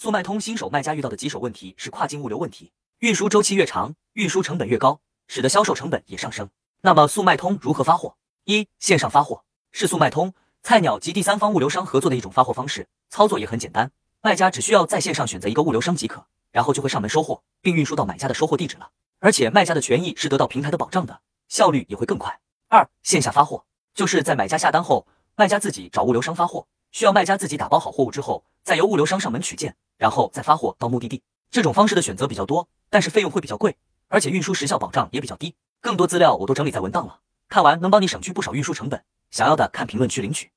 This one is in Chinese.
速卖通新手卖家遇到的棘手问题是跨境物流问题，运输周期越长，运输成本越高，使得销售成本也上升。那么速卖通如何发货？一、线上发货是速卖通、菜鸟及第三方物流商合作的一种发货方式，操作也很简单，卖家只需要在线上选择一个物流商即可，然后就会上门收货，并运输到买家的收货地址了。而且卖家的权益是得到平台的保障的，效率也会更快。二、线下发货就是在买家下单后，卖家自己找物流商发货，需要卖家自己打包好货物之后，再由物流商上门取件。然后再发货到目的地，这种方式的选择比较多，但是费用会比较贵，而且运输时效保障也比较低。更多资料我都整理在文档了，看完能帮你省去不少运输成本。想要的看评论区领取。